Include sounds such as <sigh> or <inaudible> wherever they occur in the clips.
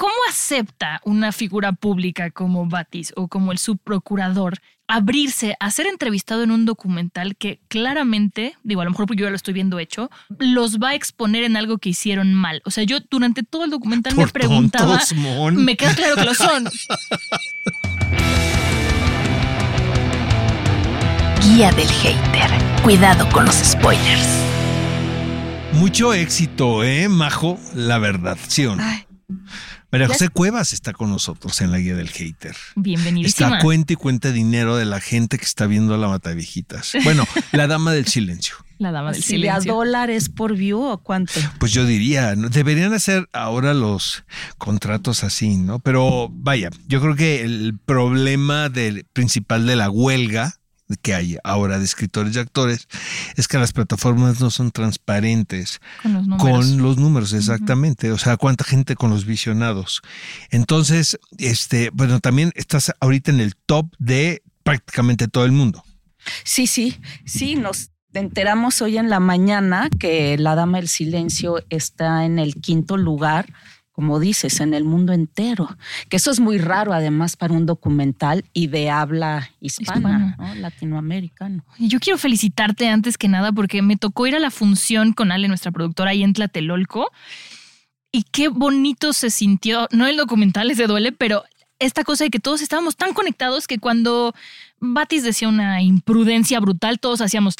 ¿Cómo acepta una figura pública como Batis o como el subprocurador abrirse a ser entrevistado en un documental que claramente, digo, a lo mejor porque yo ya lo estoy viendo hecho, los va a exponer en algo que hicieron mal? O sea, yo durante todo el documental me Por preguntaba, tontos, Mon. me queda claro que lo son. Guía del hater. Cuidado con los spoilers. Mucho éxito, ¿eh, Majo? La verdad, ¿sí o no? María José Cuevas está con nosotros en la guía del hater. Bienvenidísima. Está cuenta y cuenta dinero de la gente que está viendo la Mataviejitas. Bueno, la dama del silencio. <laughs> La dama del Si de a silencio. dólares por view o cuánto. Pues yo diría, ¿no? deberían hacer ahora los contratos así, ¿no? Pero vaya, yo creo que el problema del, principal de la huelga que hay ahora de escritores y actores es que las plataformas no son transparentes Con los números. con los números, exactamente. O sea, cuánta gente con los visionados. Entonces, este, bueno, también estás ahorita en el top de prácticamente todo el mundo. Sí, sí, sí, nos enteramos hoy en la mañana que La Dama del Silencio está en el quinto lugar, como dices, en el mundo entero. Que eso es muy raro además para un documental y de habla hispana, Hispana. ¿no? latinoamericano. Y yo quiero felicitarte antes que nada porque me tocó ir a la función con Ale, nuestra productora, ahí en Tlatelolco. Y qué bonito se sintió, no el documental, ese duele, pero esta cosa de que todos estábamos tan conectados que cuando Batis decía una imprudencia brutal, todos hacíamos...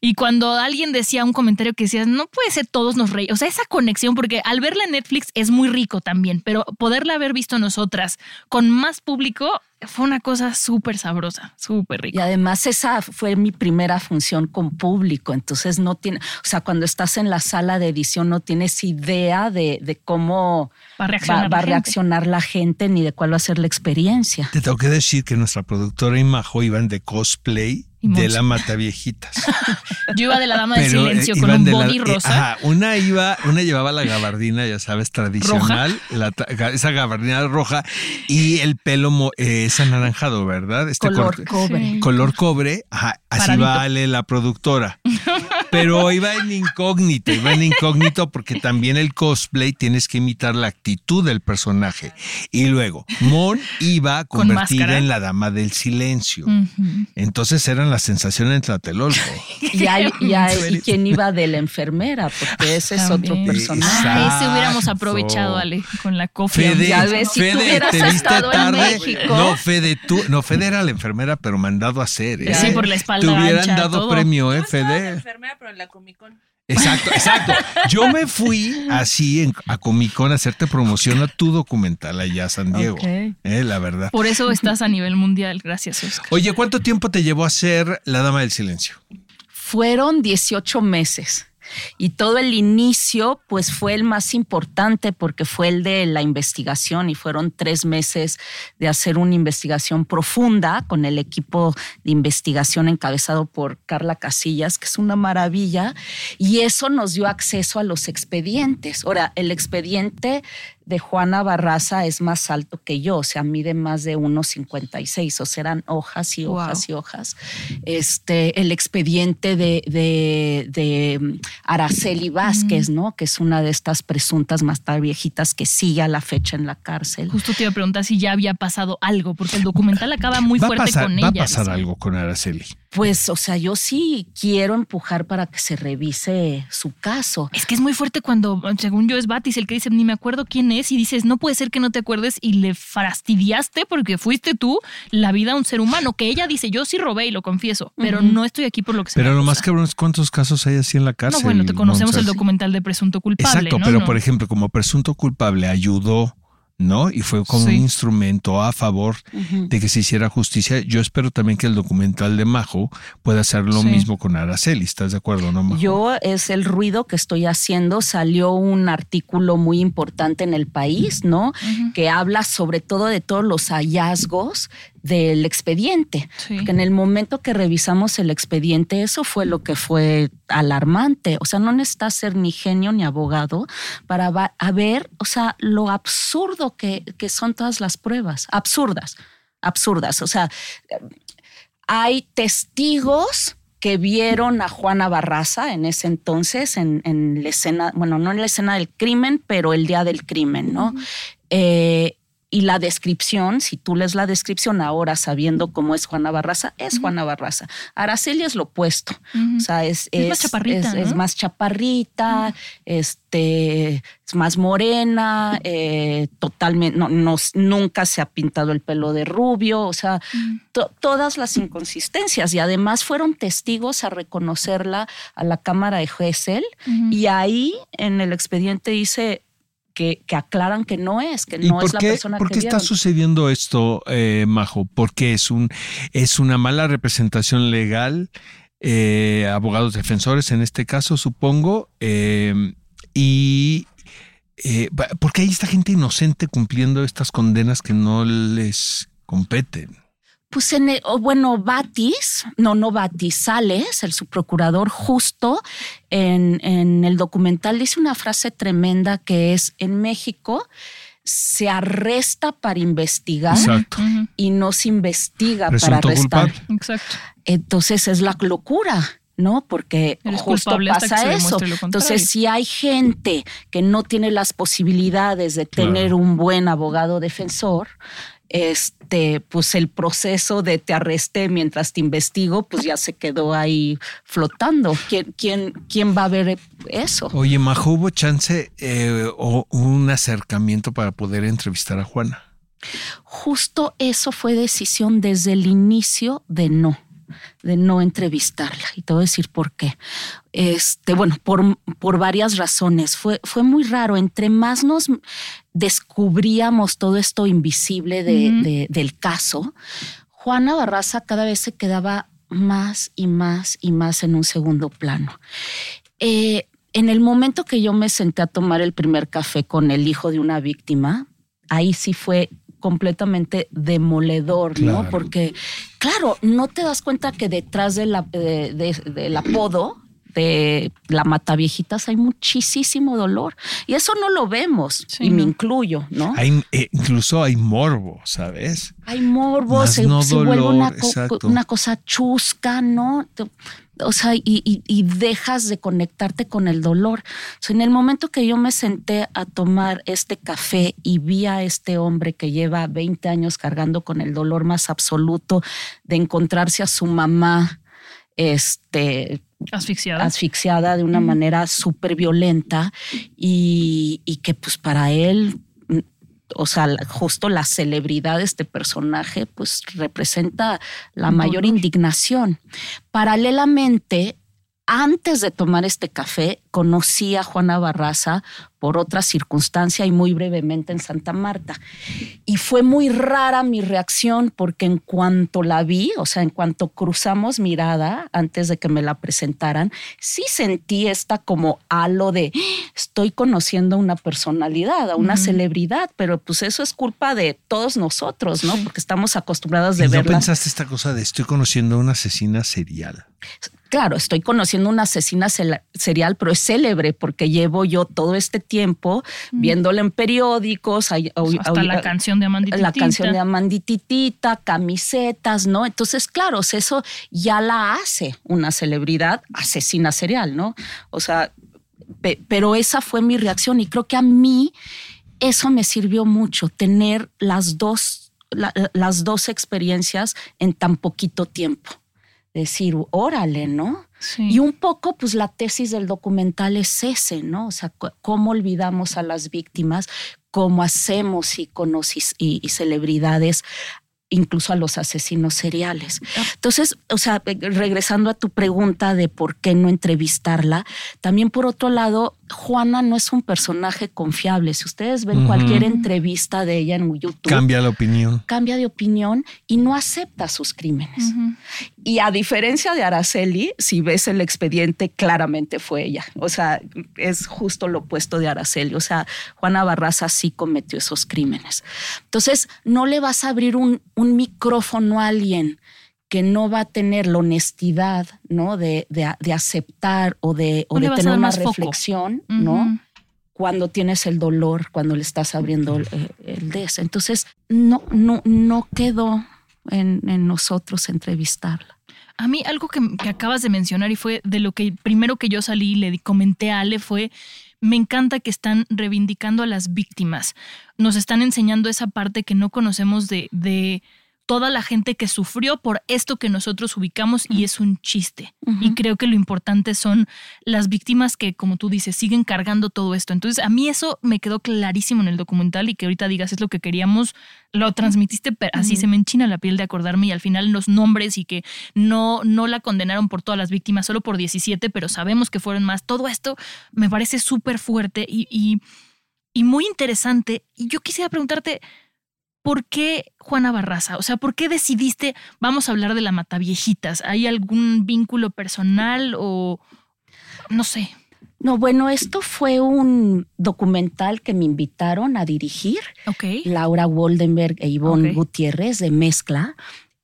Y cuando alguien decía un comentario que decías, no puede ser, todos nos reíamos. O sea, esa conexión, porque al verla en Netflix es muy rico también, pero poderla haber visto nosotras con más público fue una cosa súper sabrosa, súper rica. Y además esa fue mi primera función con público, entonces no tiene, o sea, cuando estás en la sala de edición no tienes idea de, de cómo Va a reaccionar va la a gente. reaccionar la gente ni de cuál va a ser la experiencia. Te tengo que decir que nuestra productora y Majo iban de cosplay Y de la Mataviejitas. <laughs> Yo iba de la dama Pero, eh, silencio con un de la- body eh, rosa. ajá, una iba, una llevaba la gabardina, ya sabes, tradicional, la esa gabardina roja y el pelo eh, es anaranjado, ¿verdad? Este Color cobre. Color cobre, ajá, así Paradito. vale la productora. <laughs> Pero iba en incógnito, iba en incógnito porque también el cosplay tienes que imitar la actitud del personaje. Y luego, Mon iba Con convertida en la dama del silencio. Entonces eran la sensación en Tlatelolco. Y, hay, <laughs> y, hay- y quién iba de la enfermera, porque ese es otro personaje. Ah, ese hubiéramos aprovechado, Ale, con la cofia. Fede, Ya ves, si Fede, te viste estado en tarde. México. No, Fede, tú, no, Fede era la enfermera, pero mandado a hacer. ¿eh? Sí, por la espalda Te hubieran ancha, dado todo. premio, ¿eh, Fede? enfermera, pero en la Comic Con. Exacto, exacto. Yo me fui así en- a Comic Con a hacerte promoción a tu documental allá a San Diego. Ok. eh, la verdad. Por eso estás a nivel mundial, gracias, Oscar. Oye, ¿cuánto tiempo te llevó a hacer La Dama del Silencio? Fueron 18 meses. Y todo el inicio, pues fue el más importante porque fue el de la investigación y fueron tres meses de hacer una investigación profunda con el equipo de investigación encabezado por Carla Casillas, que es una maravilla, y eso nos dio acceso a los expedientes. Ahora, el expediente de Juana Barraza es más alto que yo, o sea, mide más de 1,56, o sea, eran hojas y Wow. hojas y hojas. Este, el expediente de, de, de mm, Araceli Vázquez, ¿no? Que es una de estas presuntas más tarde viejitas que sigue a la fecha en la cárcel. Justo te iba a preguntar si ya había pasado algo, porque el documental acaba muy va fuerte pasar, con va ella. a pasar algo con Araceli. Pues, o sea, yo sí quiero empujar para que se revise su caso. Es que es muy fuerte cuando, según yo, es Batis el que dice, ni me acuerdo quién mes y dices, no puede ser que no te acuerdes y le fastidiaste porque fuiste tú la vida a un ser humano, que ella dice, yo sí robé y lo confieso, pero no estoy aquí por lo que se Pero me lo acusa". más cabrón es cuántos casos hay así en la cárcel. No, bueno, te conocemos el documental de presunto culpable. Exacto, ¿no? pero No. por ejemplo, como presunto culpable ayudó, ¿no? Y fue como Sí. un instrumento a favor de que se hiciera justicia. Yo espero también que el documental de Majo pueda hacer lo Sí. mismo con Araceli. ¿Estás de acuerdo, no, Majo? Yo es el ruido que estoy haciendo. Salió un artículo muy importante en el país, ¿no? Que habla sobre todo de todos los hallazgos del expediente. Sí. Porque en el momento que revisamos el expediente, eso fue lo que fue alarmante. O sea, no necesitas ser ni genio ni abogado para a ver, o sea, lo absurdo que, que son todas las pruebas. Absurdas, absurdas. O sea, hay testigos que vieron a Juana Barraza en ese entonces, en, en la escena, bueno, no en la escena del crimen, pero el día del crimen, ¿no? Eh, y la descripción, si tú lees la descripción ahora sabiendo cómo es Juana Barraza, es Juana Barraza. Araceli es lo opuesto. O sea, es, Es más chaparrita, es- ¿no? es más chaparrita, este, es más morena, eh, totalmente, no, no- nunca se ha pintado el pelo de rubio, o sea, to- todas las inconsistencias. Y además fueron testigos a reconocerla a la Cámara de Gesell y ahí en el expediente dice que, que aclaran que no es, que ¿Y no es la qué, persona por que qué está vieron. sucediendo esto, eh, Majo? Porque es, un, es una mala representación legal, eh, abogados defensores en este caso, supongo, eh, y eh, va- porque hay esta gente inocente cumpliendo estas condenas que no les competen. Pues en el- o bueno, Batis, no, no Batis, Sales, el subprocurador, justo en, en el documental dice una frase tremenda que es, en México se arresta para investigar Exacto. Y no se investiga para arrestar. culpable. Exacto. Entonces es la locura. ¿no? Porque Eres justo pasa eso. Entonces, si hay gente que no tiene las posibilidades de tener Claro. un buen abogado defensor, este, pues el proceso de te arresté mientras te investigo, pues ya se quedó ahí flotando. ¿Quién, quién, quién va a ver eso? Oye, Majo, ¿hubo chance eh, o un acercamiento para poder entrevistar a Juana? Justo eso fue decisión desde el inicio de no, de no entrevistarla. Y te voy a decir por qué. Este, bueno, por, por varias razones. Fue, fue muy raro. Entre más nos descubríamos todo esto invisible de- del caso, Juana Barraza cada vez se quedaba más y más y más en un segundo plano. Eh, en el momento que yo me senté a tomar el primer café con el hijo de una víctima, ahí sí fue completamente demoledor, Claro. ¿no? Porque, claro, no te das cuenta que detrás de la- de- de- del apodo de la mataviejitas hay muchísimo dolor. Y eso no lo vemos, Sí, y me incluyo, ¿no? Hay, eh, incluso hay morbo, ¿sabes? hay morbo, Más se, no se vuelve co- una cosa chusca, ¿no? O sea, y, y- y dejas de conectarte con el dolor. O sea, en el momento que yo me senté a tomar este café y vi a este hombre que lleva 20 años cargando con el dolor más absoluto de encontrarse a su mamá, este, Asfixiada. asfixiada de una manera súper violenta y, y que pues para él, o sea, justo la celebridad de este personaje pues representa la mayor indignación. Paralelamente, antes de tomar este café, conocí a Juana Barraza por otra circunstancia y muy brevemente en Santa Marta. Y fue muy rara mi reacción porque en cuanto la vi, o sea, en cuanto cruzamos mirada antes de que me la presentaran, sí sentí esta como halo de "Ah, estoy conociendo a una personalidad, a una celebridad, pero pues eso es culpa de todos nosotros, ¿no? Porque estamos acostumbrados ¿Y de no verla. pensaste esta cosa de estoy conociendo a una asesina serial? Claro, estoy conociendo una asesina serial, pero es célebre porque llevo yo todo este tiempo viéndola en periódicos, hay- Pues hasta hay- la canción de Amandititita. la canción de Amandititita, camisetas, ¿no? Entonces, claro, eso ya la hace una celebridad asesina serial, ¿no? O sea, pe- pero esa fue mi reacción y creo que a mí eso me sirvió mucho, tener las dos, la- las dos experiencias en tan poquito tiempo. Decir, órale, ¿no? Sí. Y un poco, pues la tesis del documental es ese, ¿no? O sea, cómo olvidamos a las víctimas, cómo hacemos íconos y, y celebridades incluso a los asesinos seriales. Ah. Entonces, o sea, eh, regresando a tu pregunta de por qué no entrevistarla, también por otro lado, Juana no es un personaje confiable. Si ustedes ven cualquier entrevista de ella en YouTube, Cambia la opinión. cambia de opinión y no acepta sus crímenes. Y a diferencia de Araceli, si ves el expediente, claramente fue ella. O sea, es justo lo opuesto de Araceli. O sea, Juana Barraza sí cometió esos crímenes. Entonces, no le vas a abrir un, un micrófono a alguien que no va a tener la honestidad, ¿no? De, de- de aceptar o de, o tener una foco. reflexión, ¿no? Cuando tienes el dolor, cuando le estás abriendo el, el des. Entonces, no, no, no quedó en, en nosotros entrevistarla. A mí algo que, que acabas de mencionar y fue de lo que primero que yo salí y le comenté a Ale fue, me encanta que están reivindicando a las víctimas. Nos están enseñando esa parte que no conocemos de, de toda la gente que sufrió por esto que nosotros ubicamos y es un chiste. Y creo que lo importante son las víctimas que, como tú dices, siguen cargando todo esto. Entonces, a mí eso me quedó clarísimo en el documental y que ahorita digas es lo que queríamos, lo transmitiste, pero así se me enchina la piel de acordarme y al final los nombres y que no, no la condenaron por todas las víctimas, solo por 17, pero sabemos que fueron más. Todo esto me parece súper fuerte y, y, y muy interesante. Y yo quisiera preguntarte, ¿por qué Juana Barraza? O sea, ¿por qué decidiste, vamos a hablar de la Mataviejitas? ¿Hay algún vínculo personal o no sé? No, bueno, esto fue un documental que me invitaron a dirigir, Ok. Laura Woldenberg e Ivonne Ok. Gutiérrez de Mezcla.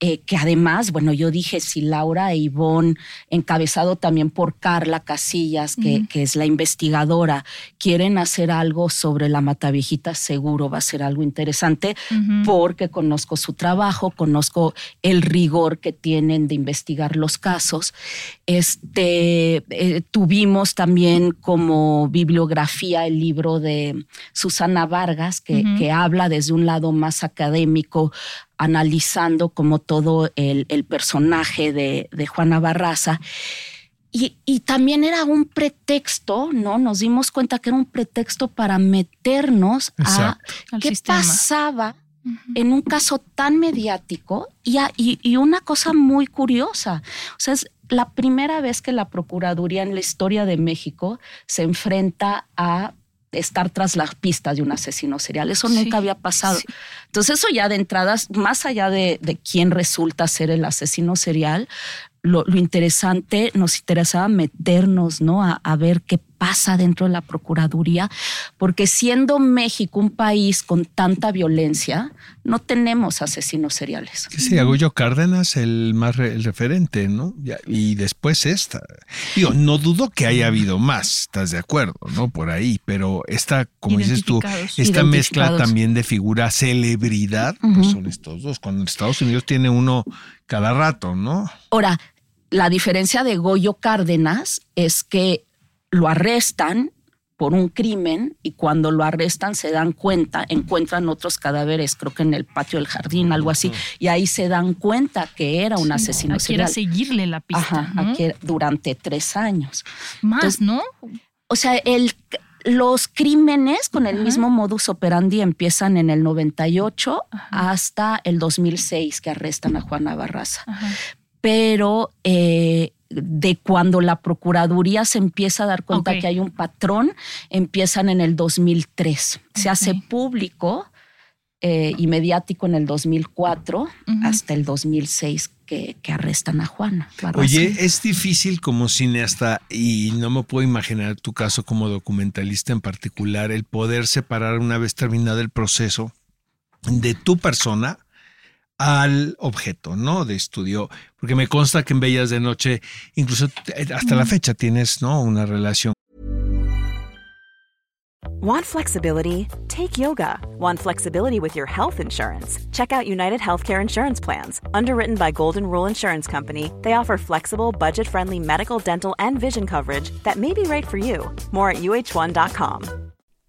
Eh, que además, bueno, yo dije, si Laura e Ivonne, encabezado también por Carla Casillas, que, es la investigadora, quieren hacer algo sobre la Mataviejita, seguro va a ser algo interesante. Porque conozco su trabajo, conozco el rigor que tienen de investigar los casos. Este, eh, tuvimos también como bibliografía el libro de Susana Vargas, que habla desde un lado más académico, analizando como todo el, el personaje de, de Juana Barraza. Y, y también era un pretexto, ¿no? Nos dimos cuenta que era un pretexto para meternos a. Al qué sistema. pasaba en un caso tan mediático y, a- y- y una cosa muy curiosa. O sea, es la primera vez que la Procuraduría en la historia de México se enfrenta a estar tras las pistas de un asesino serial. Eso Sí, nunca había pasado. sí. Entonces eso ya de entradas, más allá de, de quién resulta ser el asesino serial, lo, lo interesante, nos interesaba meternos, ¿no? A, a ver qué pasa dentro de la Procuraduría, porque siendo México un país con tanta violencia, no tenemos asesinos seriales. Sí, Goyo Cárdenas el más re- el referente, ¿no? Y después esta. Digo, no dudo que haya habido más, ¿estás de acuerdo? ¿No? Por ahí, pero esta, como dices tú, esta mezcla también de figura celebridad, pues son estos dos. Cuando Estados Unidos tiene uno cada rato, ¿no? Ahora, la diferencia de Goyo Cárdenas es que lo arrestan por un crimen y cuando lo arrestan se dan cuenta, encuentran otros cadáveres, creo que en el patio del jardín, algo así, y ahí se dan cuenta que era un asesino Aquí era seguirle la pista. Ajá, ¿no? aquí era durante tres años. Más, Entonces, ¿no? O sea, el, los crímenes con el Ajá. mismo modus operandi empiezan en el 98 Ajá. hasta el 2006 que arrestan a Juana Barraza Ajá. pero eh, de cuando la Procuraduría se empieza a dar cuenta que hay un patrón, empiezan en el 2003. Se hace público eh, y mediático en el 2004 Ujú. hasta el 2006 que, que arrestan a Juana. Barraza. Oye, es difícil como cineasta y no me puedo imaginar tu caso como documentalista en particular, el poder separar una vez terminado el proceso de tu persona al objeto, ¿no? De estudio, porque me consta que en Bellas de Noche, incluso hasta la mm. fecha tienes, ¿no? Una relación. Want flexibility? Take yoga. Want flexibility with your health insurance? Check out United Healthcare Insurance Plans. Underwritten by Golden Rule Insurance Company, they offer flexible, budget friendly medical, dental, and vision coverage that may be right for you. More at uh1.com.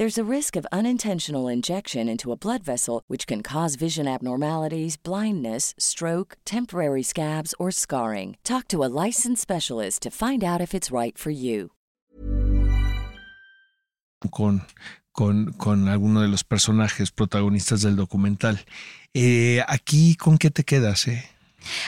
There's a risk of unintentional injection into a blood vessel, which can cause vision abnormalities, blindness, stroke, temporary scabs, or scarring. Talk to a licensed specialist to find out if it's right for you. Con, con, con alguno de los personajes protagonistas del documental. Eh, aquí, ¿con qué te quedas? Eh?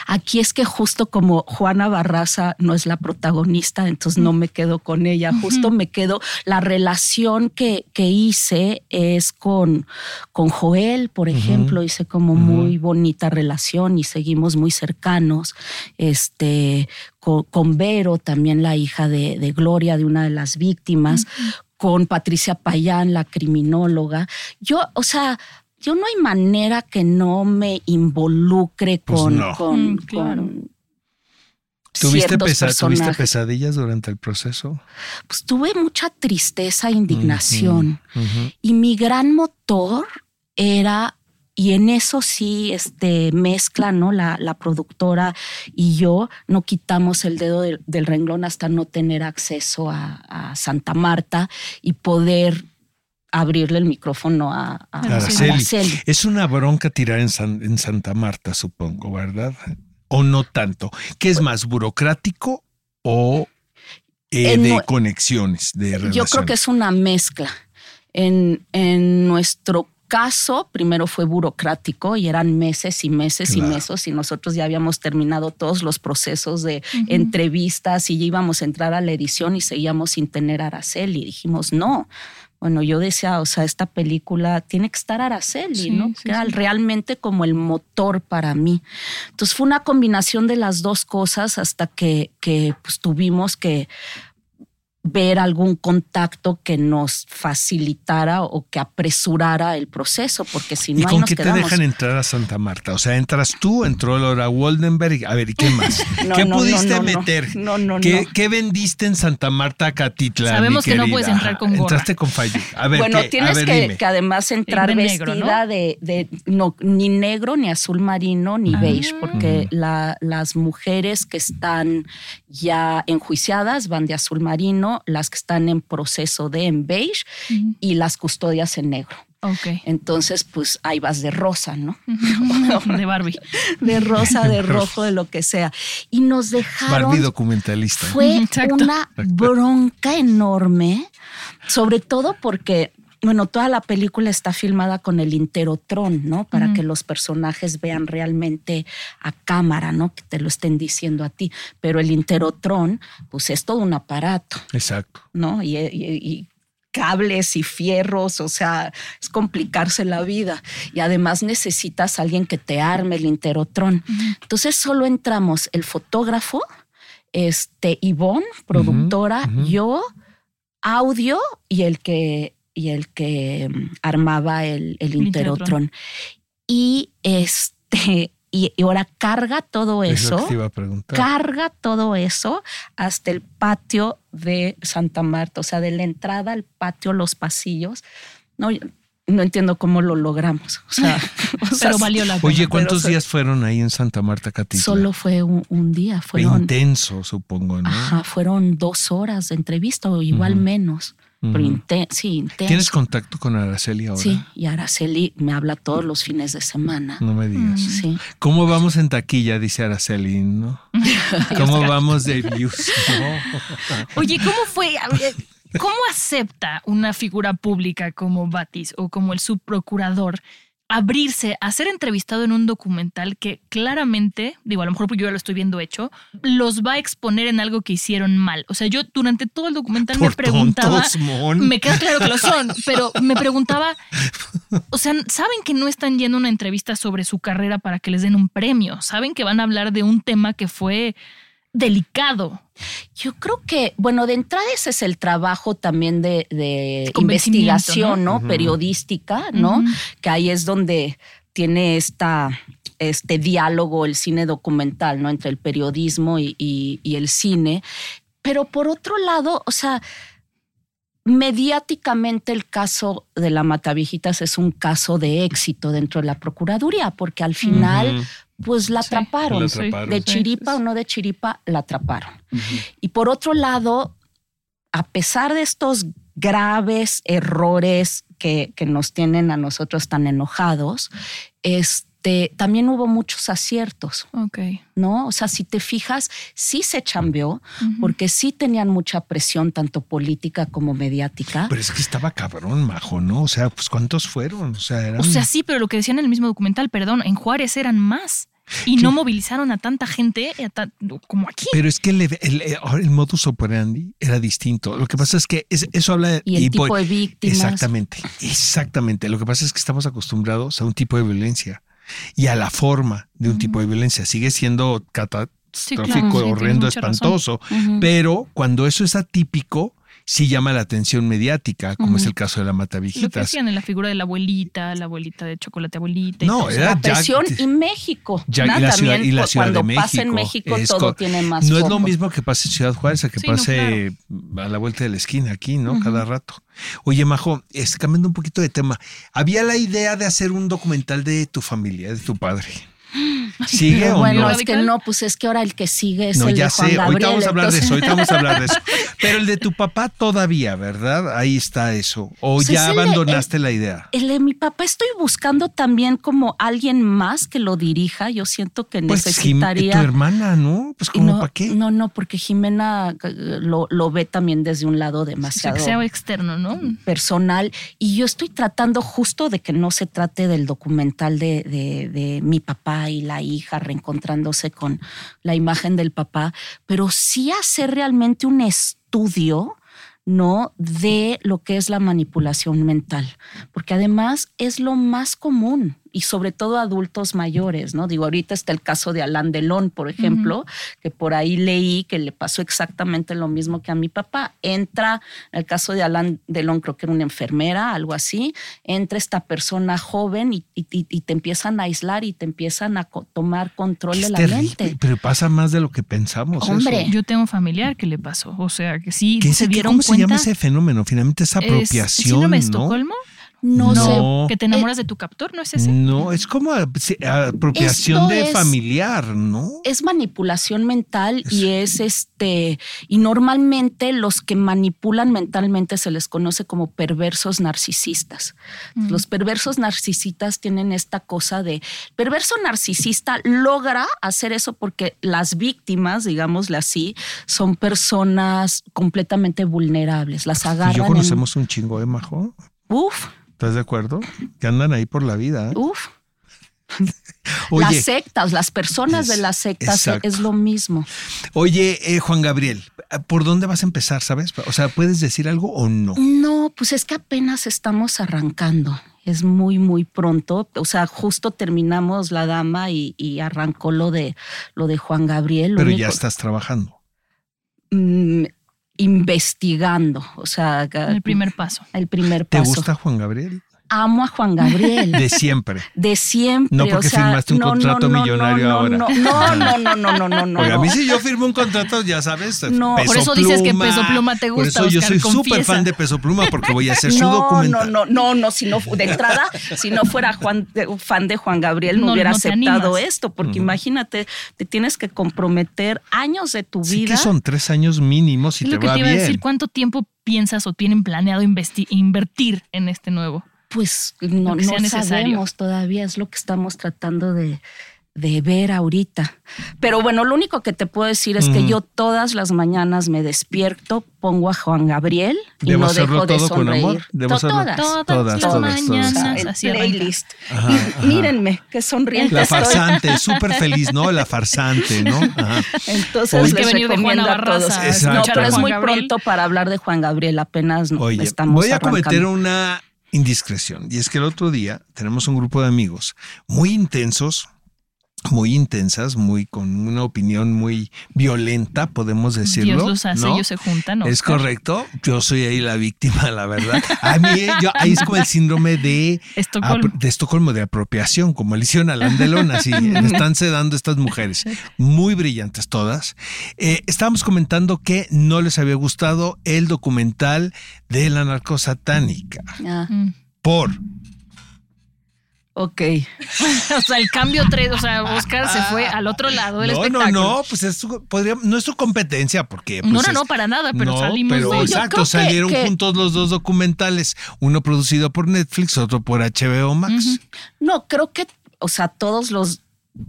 Aquí es que justo como Juana Barraza no es la protagonista, entonces no me quedo con ella, justo me quedo, la relación que, que hice es con, con Joel, por ejemplo, hice como muy bonita relación y seguimos muy cercanos, este, con, con Vero, también la hija de, de, Gloria, de una de las víctimas, con Patricia Payán, la criminóloga. Yo, o sea, yo no hay manera que no me involucre Pues con, no. con, Mm, claro. con ¿Tuviste, pesa- ¿Tuviste pesadillas durante el proceso? Pues tuve mucha tristeza, indignación. Ujú. Y mi gran motor era, y en eso sí este, mezcla, ¿no? La, la productora y yo no quitamos el dedo del, del renglón hasta no tener acceso a, a Santa Marta y poder abrirle el micrófono a, a- a Araceli. Araceli. Es una bronca tirar en, San- en Santa Marta, supongo, ¿verdad? O no tanto. ¿Qué es más, burocrático o eh, En de conexiones, de relaciones? Yo creo que es una mezcla. En, en nuestro caso, primero fue burocrático y eran meses y meses Claro. y meses y nosotros ya habíamos terminado todos los procesos de entrevistas y ya íbamos a entrar a la edición y seguíamos sin tener a Araceli. Dijimos, no. Bueno, yo decía, o sea, esta película tiene que estar Araceli, Sí, ¿no? sí, que era sí. realmente como el motor para mí. Entonces fue una combinación de las dos cosas hasta que, que pues, tuvimos que ver algún contacto que nos facilitara o que apresurara el proceso, porque si no ¿Y ahí con nos qué te quedamos. dejan entrar a Santa Marta? O sea, entras tú, entró Laura Waldenberg. A ver, ¿y qué más? <laughs> No, ¿Qué no, pudiste no, no, no. meter? No, no, ¿Qué, no. qué vendiste en Santa Marta, Catitla? Sabemos mi que no puedes entrar con gorra. Entraste con Fayuk. A ver, bueno, ¿qué? tienes a ver, que, dime. que además entrar vestida ¿no? de, de no, ni negro, ni azul marino, ni Ah. beige, porque la- las mujeres que están ya enjuiciadas van de azul marino, las que están en proceso de en beige y las custodias en negro. Ok. Entonces, pues ahí vas de rosa, ¿no? <laughs> De Barbie. De rosa, de rojo, de lo que sea. Y nos dejaron. Barbie documentalista. Fue Exacto. una bronca enorme, sobre todo porque, bueno, toda la película está filmada con el interotrón, ¿no? Para que los personajes vean realmente a cámara, ¿no? Que te lo estén diciendo a ti. Pero el interotrón, pues es todo un aparato, Exacto. ¿no? Y, y- y cables y fierros, o sea, es complicarse la vida. Y además necesitas a alguien que te arme el interotrón. Entonces solo entramos el fotógrafo, este, Ivonne, productora, yo, audio y el que, y el que mm, armaba el, el El interotrón. Y este, <laughs> y, y ahora carga todo Es lo eso que te iba a preguntar. carga todo eso hasta el patio de Santa Marta, o sea, de la entrada al patio, los pasillos. No, no entiendo cómo lo logramos. O sea, <laughs> <laughs> o sea, Pero valió la pena. Oye, ¿cuántos pero- días fueron ahí en Santa Marta, Catitla? Solo fue un, un día, fueron, Intenso, supongo, ¿no? ajá, fueron dos horas de entrevista o igual menos. Pero Ujú. inten- sí, intenso. ¿Tienes contacto con Araceli ahora? Sí, y Araceli me habla todos los fines de semana. No me digas. Sí. ¿Cómo vamos en taquilla? Dice Araceli, ¿no? <laughs> ¿Cómo vamos de views? <laughs> No. Oye, ¿cómo fue? ¿Cómo acepta una figura pública como Batis o como el subprocurador abrirse a ser entrevistado en un documental que claramente, digo, a lo mejor porque yo ya lo estoy viendo hecho, los va a exponer en algo que hicieron mal? O sea, yo durante todo el documental me preguntaba... tontos, mon. Me queda claro que lo son, pero me preguntaba, o sea, saben que no están yendo a una entrevista sobre su carrera para que les den un premio, saben que van a hablar de un tema que fue delicado. Yo creo que, bueno, de entrada ese es el trabajo también de, investigación, ¿no? Periodística, ¿no? Que ahí es donde tiene esta, este diálogo el cine documental, ¿no? Entre el periodismo y, y- y el cine. Pero por otro lado, o sea, mediáticamente el caso de la Matavijitas es un caso de éxito dentro de la Procuraduría, porque al final, pues la Sí, atraparon. la atraparon. De Sí. chiripa o no de chiripa, la atraparon. Y por otro lado, a pesar de estos graves errores que, que nos tienen a nosotros tan enojados, este, también hubo muchos aciertos, Ok. ¿no? O sea, si te fijas, sí se chambeó, porque sí tenían mucha presión, tanto política como mediática. Pero es que estaba cabrón, majo, ¿no? O sea, pues ¿cuántos fueron? O sea, eran... O sea, sí, pero lo que decían en el mismo documental, perdón, en Juárez eran más. Y no movilizaron a tanta gente a ta- como aquí. Pero es que el, el- el modus operandi era distinto. Lo que pasa es que es- eso habla y el tipo por- de víctimas. Exactamente, exactamente. Lo que pasa es que estamos acostumbrados a un tipo de violencia y a la forma de un tipo de violencia. Sigue siendo catastrófico, sí, horrendo, espantoso, pero cuando eso es atípico, sí llama la atención mediática, como es el caso de la Lo que Matavijitas. hacían en la figura de la abuelita, la abuelita de chocolate abuelita. y No, era la presión y México. Ya, ¿no? y la ciudad, También y la Ciudad cuando de México. pasa en México es todo tiene más No es lo mismo que pase en Ciudad Juárez a que Sí, no, pase a la vuelta de la esquina aquí, ¿no? Cada rato. Oye, Majo, es, cambiando un poquito de tema. Había la idea de hacer un documental de tu familia, de tu padre. ¿Sigue Pero o bueno, no? es que no, pues es que ahora el que sigue es No, el ya de Juan sé, Gabriel. ahorita vamos a hablar de eso, ahorita vamos a hablar de eso. <laughs> Pero el de tu papá todavía, ¿verdad? Ahí está eso. O Pues ya es el de- abandonaste la idea. El de mi papá estoy buscando también como alguien más que lo dirija. Yo siento que Pues Jim- necesitaría. tu hermana, ¿no? Pues como no, para qué. No, no, porque Jimena eh, lo, lo ve también desde un lado demasiado que sea externo, ¿no? personal. Y yo estoy tratando justo de que no se trate del documental de, de- de mi papá y la hija reencontrándose con la imagen del papá, pero sí hacer realmente un estudio. ¿no? De lo que es la manipulación mental, porque además es lo más común y sobre todo adultos mayores, ¿no? Digo, ahorita está el caso de Alain Delon, por ejemplo, que por ahí leí que le pasó exactamente lo mismo que a mi papá. Entra, en el caso de Alain Delon, creo que era una enfermera, algo así, entra esta persona joven y, y- y- y te empiezan a aislar y te empiezan a co- tomar control Es de la terrible, mente. pero pasa más de lo que pensamos. eso. Hombre. Yo tengo un familiar que le pasó. O sea, que sí ¿Qué se es- dieron ¿Cómo cuenta. se llama ese fenómeno? Finalmente es Es- apropiación. ¿Síndrome de ¿no? Estocolmo? No, No. sé. Que te enamoras de tu captor, ¿no es ese? No, es como a- sí, apropiación Esto de es- familiar, ¿no? es manipulación mental y es este y normalmente los que manipulan mentalmente se les conoce como perversos narcisistas. Los perversos narcisistas tienen esta cosa de perverso narcisista logra hacer eso porque las víctimas, digámosle así, son personas completamente vulnerables. Las Tú y agarran. yo en- conocemos un chingo de majo. Uf, ¿Estás de acuerdo? Que andan ahí por la vida. ¿eh? uf. <laughs> Oye, las sectas, las personas Es- de las sectas exacto. es lo mismo. oye, eh, Juan Gabriel, ¿por dónde vas a empezar, sabes? O sea, ¿puedes decir algo o no? No, pues es que apenas estamos arrancando. Es muy, muy pronto. O sea, justo terminamos la dama y, y arrancó lo de lo de Juan Gabriel. Lo Pero único- ya estás trabajando. mm, investigando. O sea, El primer paso. el primer ¿Te paso. gusta Juan Gabriel? Amo a Juan Gabriel. De siempre. de siempre. No porque o sea, firmaste un contrato millonario no, ahora. No, no, no, no, no, no, no, no. Porque a no. mí si yo firmo un contrato, ya sabes. No, Peso por eso dices que Peso Pluma te Por gusta, eso yo Oscar, soy súper fan de Peso Pluma porque voy a hacer su no, documental. No, no, no, no, si no, de entrada, si no fuera Juan, fan de Juan Gabriel, no, No, hubiera no aceptado esto, porque imagínate, te tienes que comprometer años de tu Sí vida. que son tres años mínimos y Es te lo que va te iba a bien. decir. ¿Cuánto tiempo piensas o tienen planeado invertir en este nuevo? Pues no, no sabemos todavía, es lo que estamos tratando de, de ver ahorita. Pero bueno, lo único que te puedo decir es que yo todas las mañanas me despierto, pongo a Juan Gabriel y ¿Debo no hacerlo dejo de sonreír. amor? ¿Debo To- hacerlo? todas. Todas, Todas, las todas, mañanas. Todas. así playlist. Ajá, mírenme, qué sonriente La farsante, <laughs> súper feliz, ¿no? La farsante, ¿no? Ajá. Entonces les que venir recomiendo a todos. No, pero es muy Gabriel. pronto para hablar de Juan Gabriel, apenas no, Oye, estamos voy a cometer una indiscreción. Y es que el otro día tenemos un grupo de amigos muy intensos muy intensas, muy con una opinión muy violenta, podemos decirlo. Dios los hace, ¿no? ellos se juntan. Es Oscar. correcto. Yo soy ahí la víctima, la verdad. A mí, yo- ahí es como el síndrome de Estocolmo. de Estocolmo, de apropiación, como le hicieron a Alain Delon, así me están sedando estas mujeres, muy brillantes todas. Eh, estábamos comentando que no les había gustado el documental de la narcosatánica. Ah, Mm. Por ok. <laughs> o sea, el cambio 3, o sea, Oscar se fue al otro lado del no, no, espectáculo. no, pues es su- podría- no es su competencia, porque pues, no, no, es- no, para nada, pero no, salimos pero de exacto, que- salieron que- juntos los dos documentales, uno producido por Netflix, otro por HBO Max. No, creo que, o sea, todos los,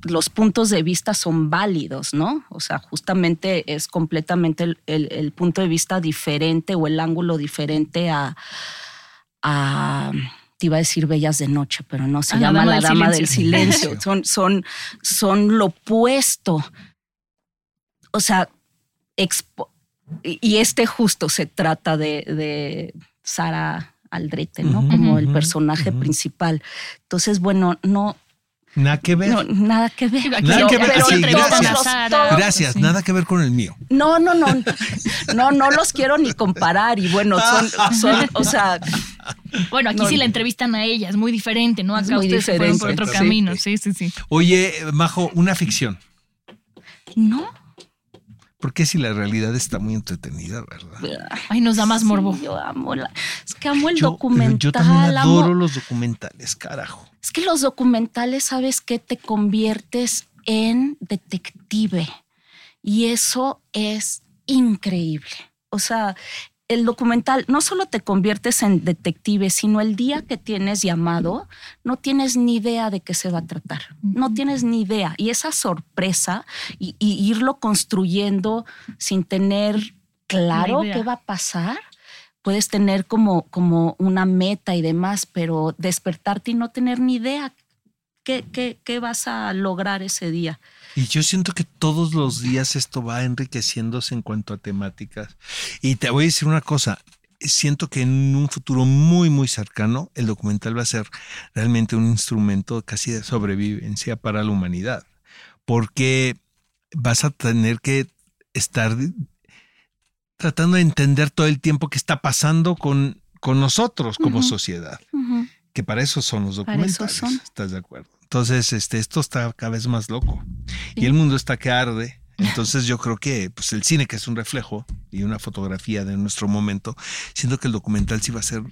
los puntos de vista son válidos, ¿no? O sea, justamente es completamente el, el- el punto de vista diferente o el ángulo diferente a, a- te iba a decir Bellas de Noche, pero no, se A la llama Dama La Dama del Silencio. Silencio. <laughs> Son, son, son lo opuesto. O sea, expo- y este justo se trata de, de Sara Aldrete, ¿no? Como el personaje principal. Entonces, bueno, no, Nada que ver. no, nada que ver. Aquí Nada Pero- que ver, pero sí, gracias. los- Sara. todos- Gracias, Sí. nada que ver con el mío. No, no, no, no, no los quiero ni comparar y bueno, son, <laughs> son o sea, Bueno, aquí No, sí la entrevistan a ella, es muy diferente, ¿no? Acá ustedes se fueron por otro sí. camino. Sí, sí, sí. Oye, Majo, una ficción. no. Porque si la realidad está muy entretenida, ¿verdad? Ay, nos da más morbo. Yo amo la, es que amo el Yo, documental. yo también amo- adoro los documentales, carajo. Es que los documentales, ¿sabes qué? Te conviertes en detective. Y eso es increíble. O sea, el documental no solo te conviertes en detective, sino el día que tienes llamado, no tienes ni idea de qué se va a tratar. No tienes ni idea. Y esa sorpresa y, y irlo construyendo sin tener claro qué va a pasar, puedes tener como, como una meta y demás, pero despertarte y no tener ni idea qué, qué, qué vas a lograr ese día. Y yo siento que todos los días esto va enriqueciéndose en cuanto a temáticas. Y te voy a decir una cosa, siento que en un futuro muy, muy cercano, el documental va a ser realmente un instrumento casi de sobrevivencia para la humanidad. Porque vas a tener que estar tratando de entender todo el tiempo que está pasando con, con nosotros como sociedad que para eso son los Para eso documentales. son. ¿Estás de acuerdo? Entonces, este, esto está cada vez más loco. Y el mundo está que arde. <laughs> Entonces yo creo que pues, el cine, que es un reflejo y una fotografía de nuestro momento, siento que el documental sí va a ser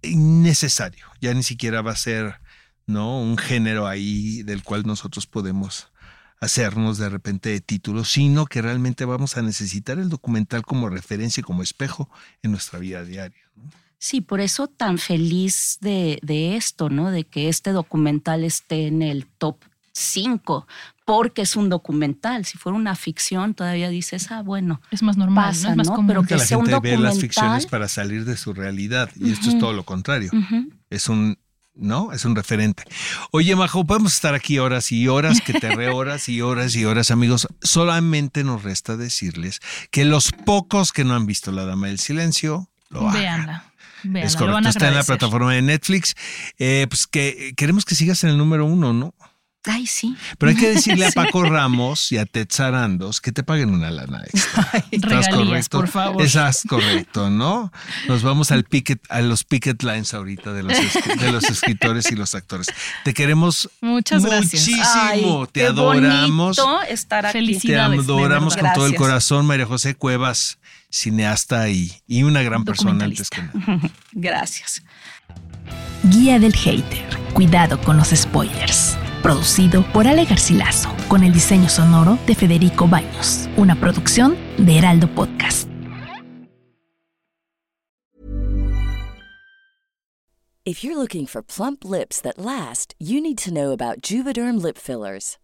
innecesario. Ya ni siquiera va a ser ¿no? un género ahí del cual nosotros podemos hacernos de repente títulos, sino que realmente vamos a necesitar el documental como referencia y como espejo en nuestra vida diaria. ¿no? Sí, por eso tan feliz de, de esto, ¿no? De que este documental esté en el top 5, porque es un documental. Si fuera una ficción, todavía dices, ah, bueno, Es más normal, Pasa, ¿no? Es más ¿no? común. Pero que la sea un gente ve las ficciones documental. para salir de su realidad y esto es todo lo contrario. Es un ¿no? Es un referente. Oye, Majo, podemos estar aquí horas y horas, que te re horas y horas y horas, amigos. Solamente nos resta decirles que los pocos que no han visto La Dama del Silencio, lo hagan. Es correcto, está en la plataforma de Netflix. Eh, pues que queremos que sigas en el número uno, ¿no? Ay, sí. Pero hay que decirle a <laughs> Paco Ramos y a Ted Sarandos que te paguen una lana <laughs> extra. ¿Estás Regalías, correcto? por favor. Estás correcto, ¿no? Nos vamos al picket, a los picket lines ahorita de los, de los escritores y los actores. Te queremos Muchas gracias. muchísimo. Ay, te qué adoramos. estar aquí. Te Felicidades. adoramos con todo el corazón, María José Cuevas, cineasta y, y una gran persona antes que nada. <laughs> Gracias. Guía del Hater. Cuidado con los spoilers. Producido por Ale Garcilaso, con el diseño sonoro de Federico Baños. Una producción de Heraldo Podcast. If you're looking for plump lips that last, you need to know about Juvederm lip fillers.